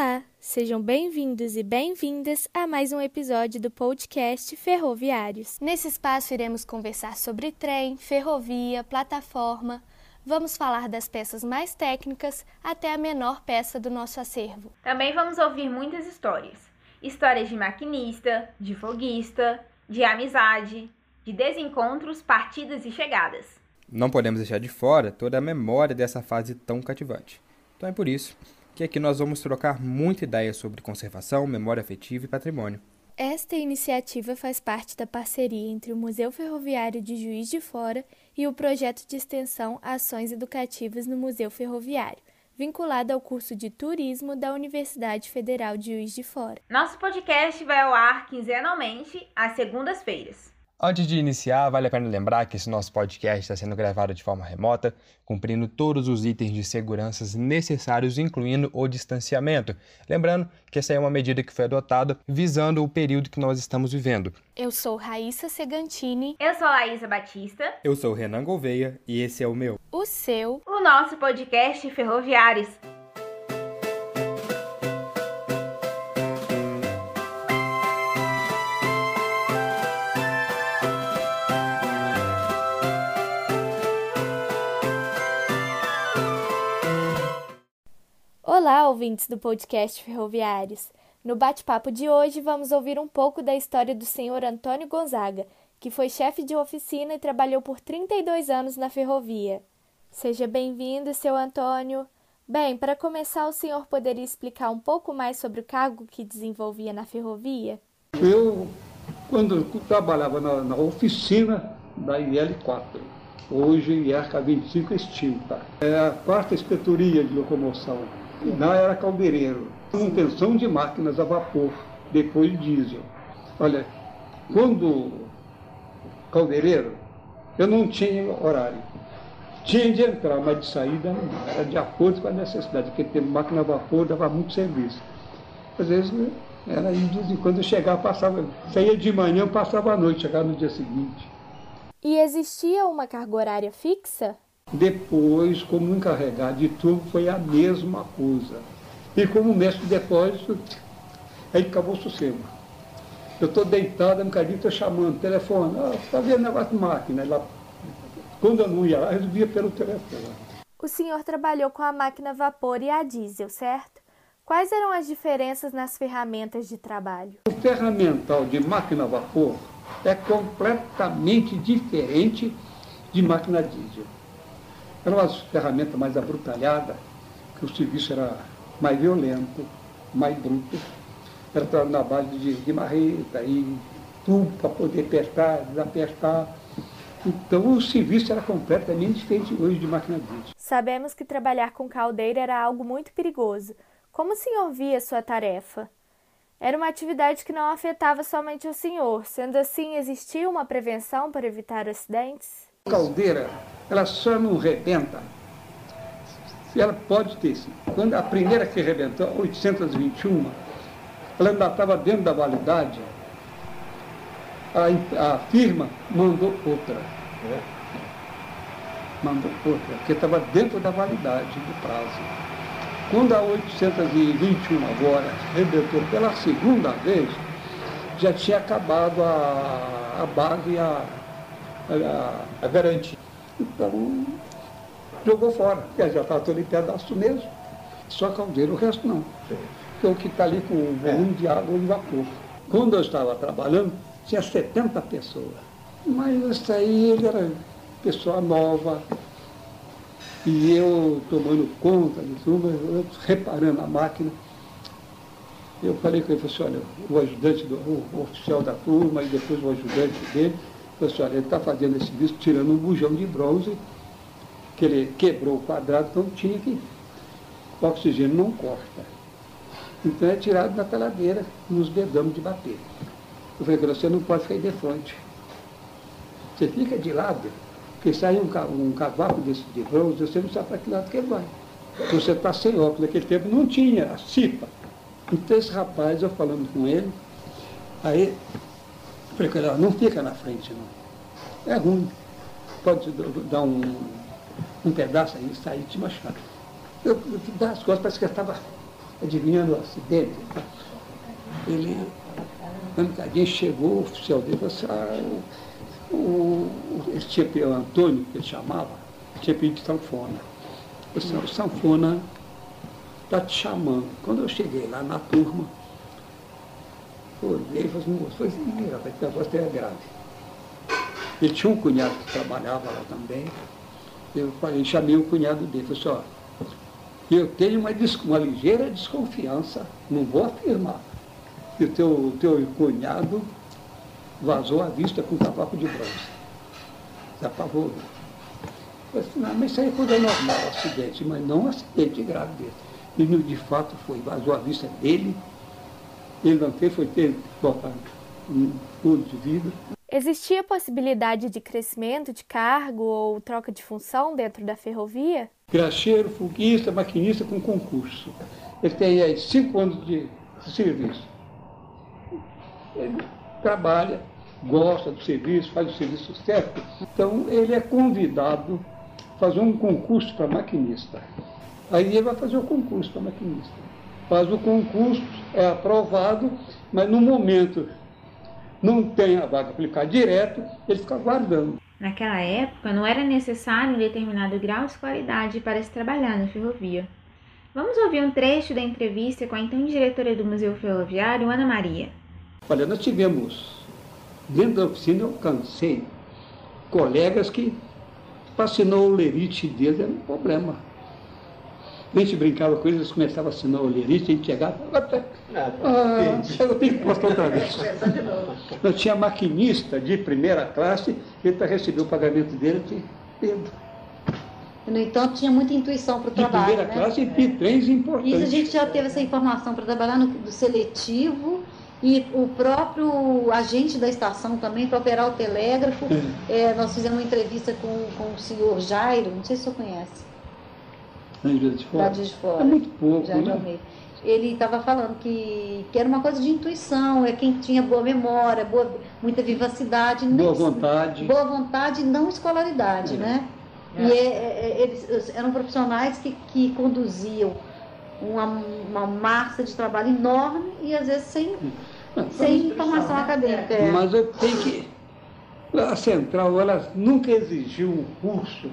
Olá, sejam bem-vindos e bem-vindas a mais um episódio do podcast Ferroviários. Nesse espaço iremos conversar sobre trem, ferrovia, plataforma. Vamos falar das peças mais técnicas até a menor peça do nosso acervo. Também vamos ouvir muitas histórias. Histórias de maquinista, de foguista, de amizade, de desencontros, partidas e chegadas. Não podemos deixar de fora toda a memória dessa fase tão cativante. Então é por isso que aqui nós vamos trocar muita ideia sobre conservação, memória afetiva e patrimônio. Esta iniciativa faz parte da parceria entre o Museu Ferroviário de Juiz de Fora e o projeto de extensão Ações Educativas no Museu Ferroviário, vinculado ao curso de Turismo da Universidade Federal de Juiz de Fora. Nosso podcast vai ao ar quinzenalmente, às segundas-feiras. Antes de iniciar, vale a pena lembrar que esse nosso podcast está sendo gravado de forma remota, cumprindo todos os itens de segurança necessários, incluindo o distanciamento. Lembrando que essa é uma medida que foi adotada visando o período que nós estamos vivendo. Eu sou Raíssa Segantini. Eu sou Laísa Batista. Eu sou Renan Gouveia e esse é o meu. O seu. O nosso podcast Ferroviários. Ouvintes do podcast Ferroviários. No bate-papo de hoje, vamos ouvir um pouco da história do senhor Antônio Gonzaga, que foi chefe de oficina e trabalhou por 32 anos na ferrovia. Seja bem-vindo, seu Antônio. Bem, para começar, o senhor poderia explicar um pouco mais sobre o cargo que desenvolvia na ferrovia? Eu, quando trabalhava na, na oficina da IL4, hoje IRCA 25 extinta, é a quarta inspetoria de locomoção Lá era caldeireiro. Manutenção de máquinas a vapor, depois diesel. Olha, quando caldeireiro, eu não tinha horário. Tinha de entrar, mas de saída não. Era de acordo com a necessidade, porque ter máquina a vapor dava muito serviço. Às vezes era de vez em quando eu chegava, passava, saía de manhã, passava a noite, chegava no dia seguinte. E existia uma carga horária fixa? Depois, como encarregado de tubo, foi a mesma coisa. E como mestre de depósito, aí acabou o sossego. Eu estou deitado, um bocadinho, estou chamando, telefone, ah, está vendo negócio de máquina. Ela, quando eu não ia lá, resolvia pelo telefone. O senhor trabalhou com a máquina a vapor e a diesel, certo? Quais eram as diferenças nas ferramentas de trabalho? O ferramental de máquina a vapor é completamente diferente de máquina diesel. Era uma ferramenta mais abruptalhada, que o serviço era mais violento, mais bruto. Era na base de, de marreta e tubo para poder apertar, desapertar. Então o serviço era completamente diferente hoje de máquina diesel. Sabemos que trabalhar com caldeira era algo muito perigoso. Como o senhor via sua tarefa? Era uma atividade que não afetava somente o senhor, sendo assim, existia uma prevenção para evitar acidentes? Caldeira ela só não rebenta. Ela pode ter sim. Quando a primeira que rebentou, 821, ela ainda estava dentro da validade, a, a firma mandou outra. Mandou outra, porque estava dentro da validade do prazo. Quando a 821 agora rebentou pela segunda vez, já tinha acabado a, a base e a, a, a garantia. Então, jogou fora, já estava todo em pedaço mesmo. Só caldeira, o resto não. Porque o que está ali com o volume de água e vapor. Quando eu estava trabalhando, tinha 70 pessoas. Mas isso aí ele era pessoa nova. E eu tomando conta de tudo, reparando a máquina. Eu falei com ele, falei assim, olha, o ajudante, do, o oficial da turma e depois o ajudante dele, Pessoal, ele está fazendo esse serviço tirando um bujão de bronze, que ele quebrou o quadrado, então tinha que. O oxigênio não corta. Então é tirado da taladeira, nos dedamos de bater. Eu falei, você não pode ficar de frente. Você fica de lado, porque sai um, um cavaco desse de bronze, você não sabe para que lado que ele vai. Você está sem óculos, naquele tempo não tinha a CIPA. Então esse rapaz, eu falando com ele, aí Ele, não fica na frente, não. É ruim. Pode dar um, um pedaço aí, sair te machucar. Eu, eu as costas, parece que eu estava adivinhando o acidente. Ele, um chegou, o oficial dele falou assim, ah, o, o, ele tinha, o Antônio, que ele chamava, tinha pedido sanfona. O sanfona está te chamando. Quando eu cheguei lá na turma, olhei e falei assim, moço, foi assim, rapaz, que negócio é grave. Ele tinha um cunhado que trabalhava lá também. Eu falei, chamei o cunhado dele, falei assim, ó, eu tenho uma, uma ligeira desconfiança, não vou afirmar, que o teu, teu cunhado vazou à vista com cavaco de bronze. Se apavorou. Eu disse, não, mas isso aí é coisa normal, acidente, mas não um acidente grave desse. E de fato foi, vazou a vista dele, ele não fez, foi ter botado um pulo de vidro. Existia possibilidade de crescimento de cargo ou troca de função dentro da ferrovia? Graxeiro, foguista, maquinista com concurso. Ele tem aí cinco anos de serviço. Ele trabalha, gosta do serviço, faz o serviço certo. Então ele é convidado a fazer um concurso para maquinista. Aí ele vai fazer o concurso para maquinista. Faz o concurso, é aprovado, mas no momento não tem a vaga aplicada direto, ele fica aguardando. Naquela época, não era necessário um determinado grau de qualidade para se trabalhar na ferrovia. Vamos ouvir um trecho da entrevista com a então diretora do Museu Ferroviário, Ana Maria. Olha, nós tivemos, dentro da oficina, eu cansei, colegas que, assinar o lerite deles era um problema a gente brincava com eles, eles começavam a assinar o lerite, a gente chegava, ah, eu tenho que postar outra vez. Eu tinha maquinista de primeira classe, ele para receber o pagamento dele tinha Pedro. No entanto, tinha muita intuição para o trabalho. De primeira né? classe e trens importantes. Isso a gente já teve essa informação para trabalhar no, no seletivo e o próprio agente da estação também para operar o telégrafo. É. É, nós fizemos uma entrevista com, com o senhor Jairo, não sei se o senhor conhece na Juiz de Fora? de Fora. É muito pouco, Já né? Ele estava falando que, que era uma coisa de intuição, é quem tinha boa memória, boa, muita vivacidade. Boa vontade. Boa vontade, não escolaridade, é. né? É. E é, é, eles eram profissionais que, que conduziam uma, uma massa de trabalho enorme e às vezes sem, não, sem formação né? acadêmica. É. Mas eu tenho que. A Central ela nunca exigiu um curso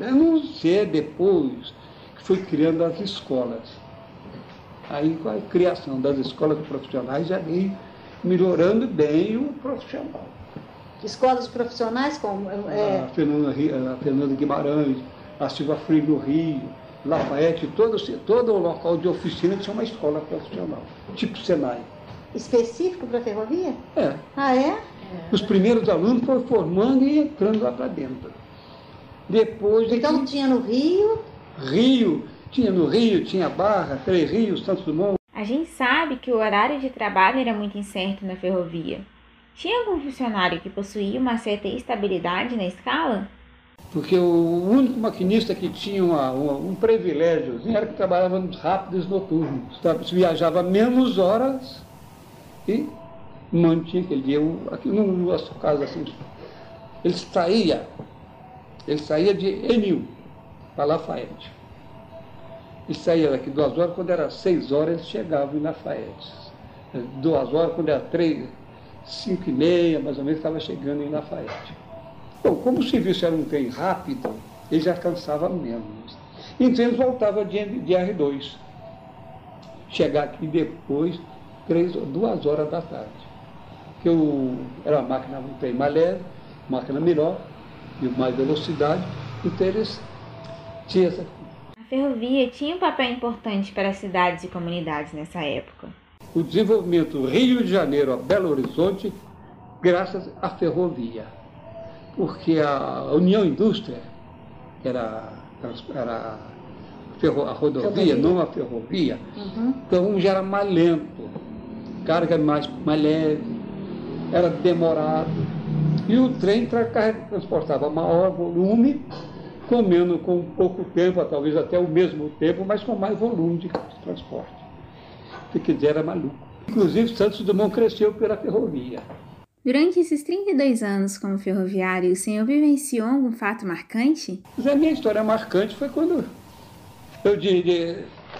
a não ser depois que foi criando as escolas. Aí com a criação das escolas profissionais já veio melhorando bem o profissional. Escolas profissionais como? É... A, Fernanda, a Fernanda Guimarães, a Silva Freire no Rio, Lafayette, todo, todo o local de oficina tinha uma escola profissional, tipo Senai. Específico para a ferrovia? É. Ah, é? Os primeiros alunos foram formando e entrando lá para dentro. Depois então tinha no Rio? Rio, tinha no Rio, tinha Barra, Três Rios, Santos Dumont. A gente sabe que o horário de trabalho era muito incerto na ferrovia. Tinha algum funcionário que possuía uma certa estabilidade na escala? Porque o único maquinista que tinha uma, uma, um privilégio era que trabalhava nos rápidos noturnos. Viajava menos horas e mantinha aquele dia. Aqui no nosso caso, assim, ele saía ele saía de Enil para Lafayette. Ele saía daqui duas horas, quando era seis horas, ele chegava em Lafayette. Duas horas, quando era três, cinco e meia, mais ou menos, estava chegando em Lafayette. Bom, como o serviço era um trem rápido, ele já cansava menos. Então ele voltava de, de R2. Chegar aqui depois, três, duas horas da tarde. Que eu, era uma máquina, um trem mais leve, máquina melhor, e mais velocidade, então eles tinham essa. A ferrovia tinha um papel importante para as cidades e comunidades nessa época. O desenvolvimento Rio de Janeiro a Belo Horizonte, graças à ferrovia. Porque a União Indústria era, era a rodovia, não a ferrovia, uhum. então já era mais lento, carga mais, mais leve, era demorado e o trem transportava maior volume, comendo com pouco tempo, talvez até o mesmo tempo, mas com mais volume de transporte. Se quiser, era maluco. Inclusive, Santos Dumont cresceu pela ferrovia. Durante esses 32 anos como ferroviário, o senhor vivenciou algum fato marcante? Mas a minha história marcante foi quando eu, de, de,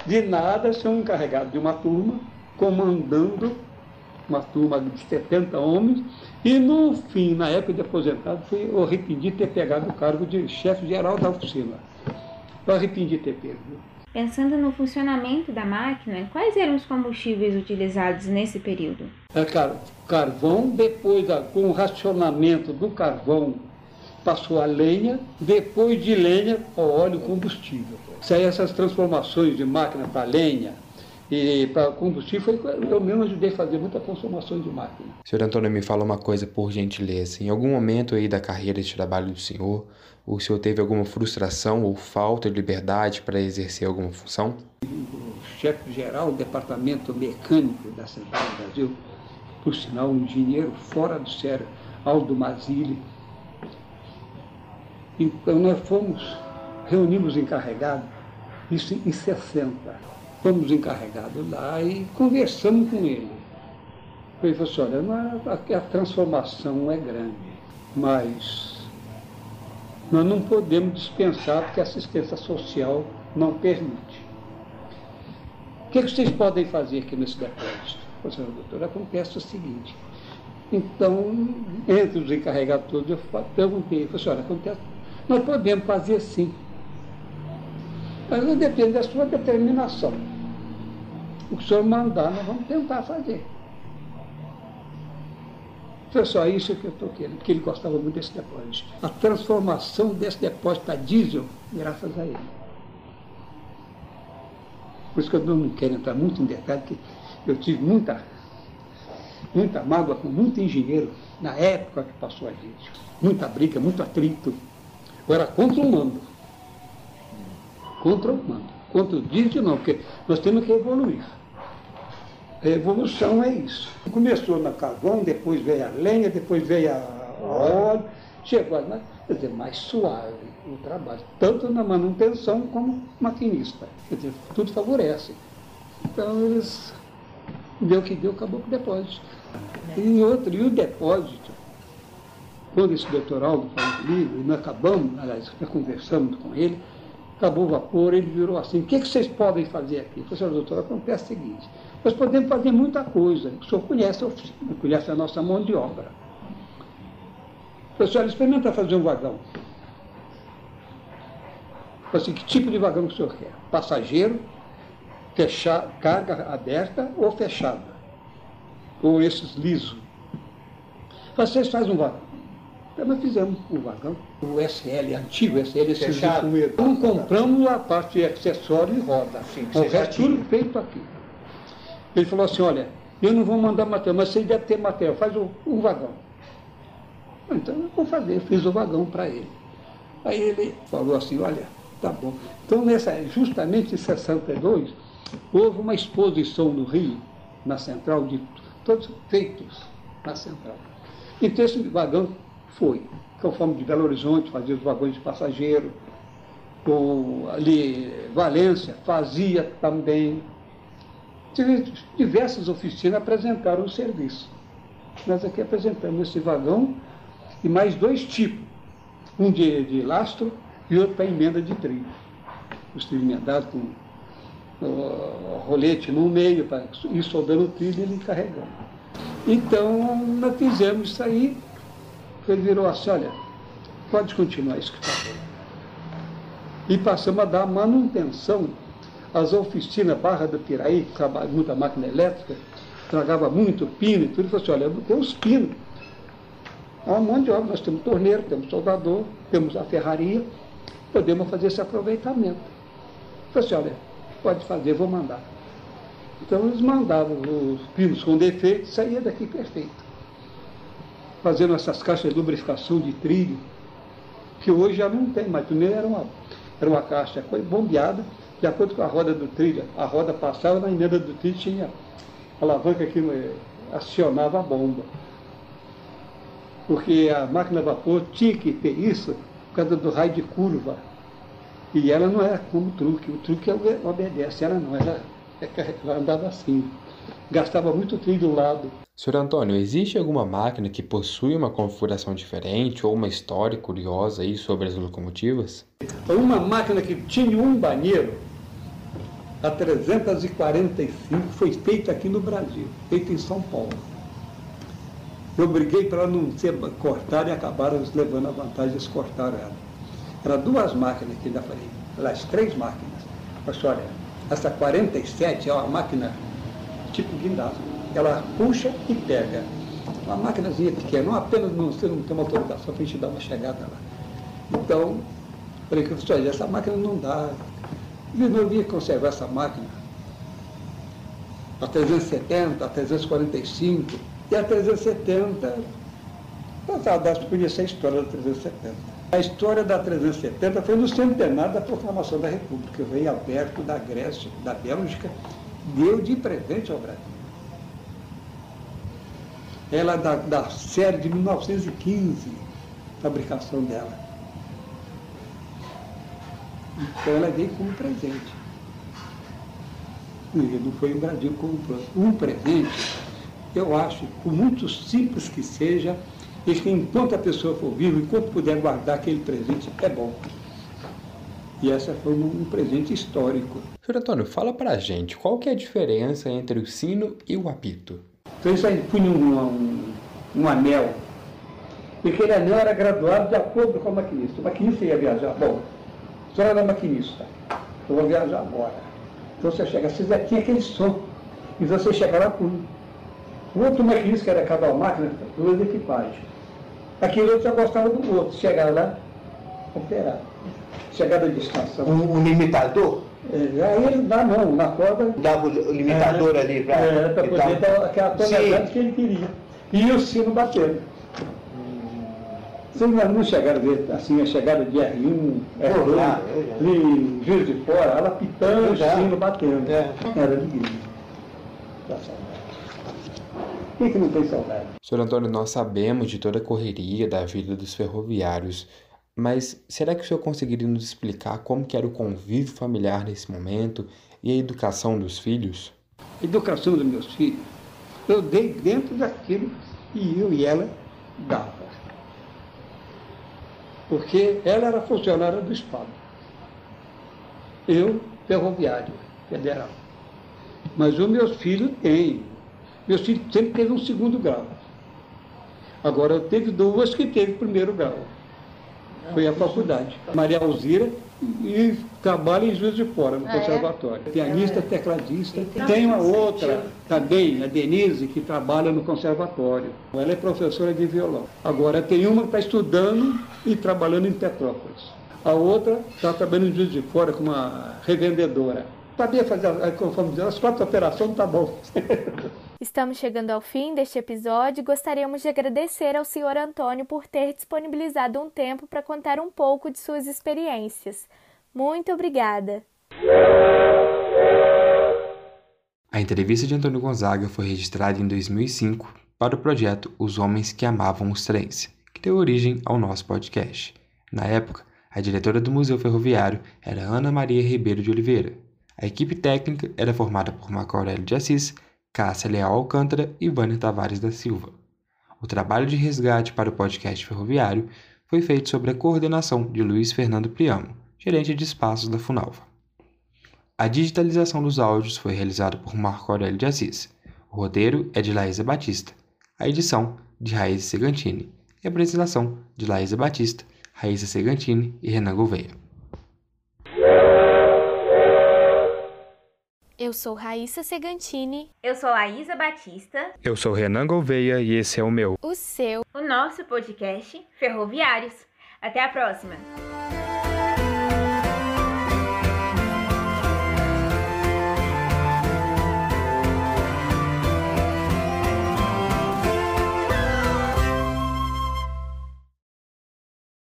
De nada, ser um encarregado de uma turma, comandando uma turma de 70 homens, e no fim, na época de aposentado, fui, eu arrependi de ter pegado o cargo de chefe geral da oficina. Eu arrependi de ter pego. Pensando no funcionamento da máquina, quais eram os combustíveis utilizados nesse período? É, cara, carvão, depois com o racionamento do carvão passou a lenha, depois de lenha, o óleo combustível. Aí essas transformações de máquina para lenha, e para combustível, eu mesmo ajudei a fazer muita transformação de máquina. Senhor Antônio, me fala uma coisa, por gentileza. Em algum momento aí da carreira de trabalho do senhor, o senhor teve alguma frustração ou falta de liberdade para exercer alguma função? O chefe-geral do departamento mecânico da Central do Brasil, por sinal, um engenheiro fora do sério, Aldo Mazili. Então nós fomos, reunimos encarregados, isso em 60 fomos encarregados lá e conversamos com ele. Ele falou assim, olha, a, é, a transformação é grande, mas nós não podemos dispensar porque a assistência social não permite. O que, que vocês podem fazer aqui nesse depósito? Eu falei, doutor, acontece o seguinte. Então, entre os encarregados todos, eu perguntei, falei, olha, acontece, nós podemos fazer sim. Mas depende da sua determinação. O que o senhor mandar, nós vamos tentar fazer. Foi só isso que eu estou querendo, porque ele gostava muito desse depósito. A transformação desse depósito para diesel, graças a ele. Por isso que eu não quero entrar muito em detalhe, porque eu tive muita, muita mágoa com muito engenheiro na época que passou a gente. Muita briga, muito atrito. Eu era contra o mando. Contra o mando. Contra o diesel não, porque nós temos que evoluir. A evolução é isso. Começou na carvão, depois veio a lenha, depois veio a óleo, chegou a quer dizer, mais suave o trabalho, tanto na manutenção como maquinista. Quer dizer, tudo favorece. Então eles deu o que deu, acabou com o depósito. E outro, e o depósito, quando esse doutoral falou comigo, e nós acabamos, aliás, conversamos com ele, acabou o vapor, ele virou assim, o que, que vocês podem fazer aqui? Eu falei, doutor, acontece o seguinte, nós podemos fazer muita coisa. O senhor conhece a oficina, conhece a nossa mão de obra. Pessoal, experimenta fazer um vagão. Assim, que tipo de vagão que o senhor quer? Passageiro, fechar, carga aberta ou fechada? Ou esses lisos? Vocês fazem um vagão. Então nós fizemos um vagão, o SL, antigo SL, fechado. Então compramos a parte de acessório e roda. Sim, o resto tudo feito aqui. Ele falou assim, olha, eu não vou mandar material, mas você deve ter material, faz um, um vagão. Então eu vou fazer, eu fiz o vagão para ele. Aí ele falou assim, olha, tá bom. Então nessa, justamente em 62, houve uma exposição no Rio, na central, de todos feitos na central. Então esse vagão foi. Conforme de Belo Horizonte fazia os vagões de passageiro, ou ali Valência fazia também diversas oficinas apresentaram o serviço. Nós aqui apresentamos esse vagão e mais dois tipos, um de, de lastro e outro para emenda de trilho. Os trilhos emendados com o rolete no meio, para ir soldando o trilho e ele carregando. Então, nós fizemos isso aí, ele virou assim, olha, pode continuar isso que está E passamos a dar manutenção as oficinas Barra do Piraí, que trabalha muita máquina elétrica, tragava muito pino e tudo, ele falou assim, olha, eu tenho os pinos. Há um monte de obra, nós temos torneiro, temos soldador, temos a ferraria, podemos fazer esse aproveitamento. Falei assim, olha, pode fazer, vou mandar. Então eles mandavam os pinos com defeito, saía daqui perfeito. Fazendo essas caixas de lubrificação de trilho, que hoje já não tem, mas primeiro era uma, era uma caixa bombeada, de acordo com a roda do trilho, a roda passava, na emenda do trilho tinha alavanca que eh, acionava a bomba. Porque a máquina a vapor tinha que ter isso por causa do raio de curva. E ela não era como o truque, o truque obedece, ela não, ela, ela andava assim. Gastava muito trilho do lado. Senhor Antônio, existe alguma máquina que possui uma configuração diferente ou uma história curiosa aí sobre as locomotivas? Uma máquina que tinha um banheiro a 345 foi feita aqui no Brasil, feita em São Paulo. Eu briguei para não ser cortada e acabaram levando a vantagem, eles cortaram ela. Eram duas máquinas que ainda falei, aliás, três máquinas. Mas olha, essa 47 é uma máquina tipo guindaste. Ela puxa e pega. Uma máquinazinha pequena, não apenas não, você não tem uma autorização para a gente dar uma chegada lá. Então, falei que olha, essa máquina não dá. Ele não ia conservar essa máquina. A 370, a 345 e a 370. Acho que podia ser a história da 370. A história da 370 foi no centenário da proclamação da República, o rei Alberto da Grécia, da Bélgica, deu de presente ao Brasil. Ela é da, da série de 1915, fabricação dela. Então ela veio como presente. E não foi o Brasil como um presente, eu acho, por muito simples que seja, e que enquanto a pessoa for viva, enquanto puder guardar aquele presente, é bom. E essa foi um, presente histórico. Senhor Antônio, fala pra gente, qual que é a diferença entre o sino e o apito? Então isso aí punha um, um, um anel, e aquele anel era graduado de acordo com o maquinista. O maquinista ia viajar, bom, a senhora era maquinista, eu vou viajar agora. Então você chega, você já tinha aquele som, e você chega lá com o outro maquinista, que era cada máquina, duas equipagens. Aquele outro já gostava do outro, chegar lá, operar chegada de estação. Um, um limitador? É, aí ele dá não, na corda. Dava o limitador é, ali para. É, para poder dar aquela tonelada que ele queria. E o sino batendo. Vocês não chegaram a ver assim, a chegada de R1, R2, já, ali, Juiz de Fora, ela pitando, o sino batendo. É. Era lindo. Tá Quem que não tem saudade? Senhor Antônio, nós sabemos de toda a correria da vida dos ferroviários mas será que o senhor conseguiria nos explicar como que era o convívio familiar nesse momento e a educação dos filhos? Educação dos meus filhos, eu dei dentro daquilo que eu e ela dava. Porque ela era funcionária do Estado. Eu, ferroviário, federal. Mas os meus filhos têm. Meus filhos sempre teve um segundo grau. Agora, teve duas que teve primeiro grau foi à faculdade. Maria Alzira e trabalha em Juiz de Fora, no ah, é? conservatório. É? Pianista, tecladista. Tem uma outra também, a Denise, que trabalha no conservatório. Ela é professora de violão. Agora tem uma que está estudando e trabalhando em Petrópolis. A outra está trabalhando em Juiz de Fora como uma revendedora. Sabia fazer, conforme as quatro operações, tá bom. Estamos chegando ao fim deste episódio e gostaríamos de agradecer ao Sr. Antônio por ter disponibilizado um tempo para contar um pouco de suas experiências. Muito obrigada! A entrevista de Antônio Gonzaga foi registrada em 2005 para o projeto Os Homens que Amavam os Trens, que deu origem ao nosso podcast. Na época, a diretora do Museu Ferroviário era Ana Maria Ribeiro de Oliveira. A equipe técnica era formada por Marco Aurélio de Assis, Cássia Leal Alcântara e Vânia Tavares da Silva. O trabalho de resgate para o podcast ferroviário foi feito sob a coordenação de Luiz Fernando Priamo, gerente de espaços da Funalva. A digitalização dos áudios foi realizada por Marco Aurélio de Assis. O roteiro é de Laísa Batista. A edição, de Raíssa Segantini. E a apresentação, de Laísa Batista, Raíssa Segantini e Renan Gouveia. Eu sou Raíssa Segantini. Eu sou Laísa Batista. Eu sou Renan Gouveia e esse é o meu. O seu. O nosso podcast Ferroviários. Até a próxima!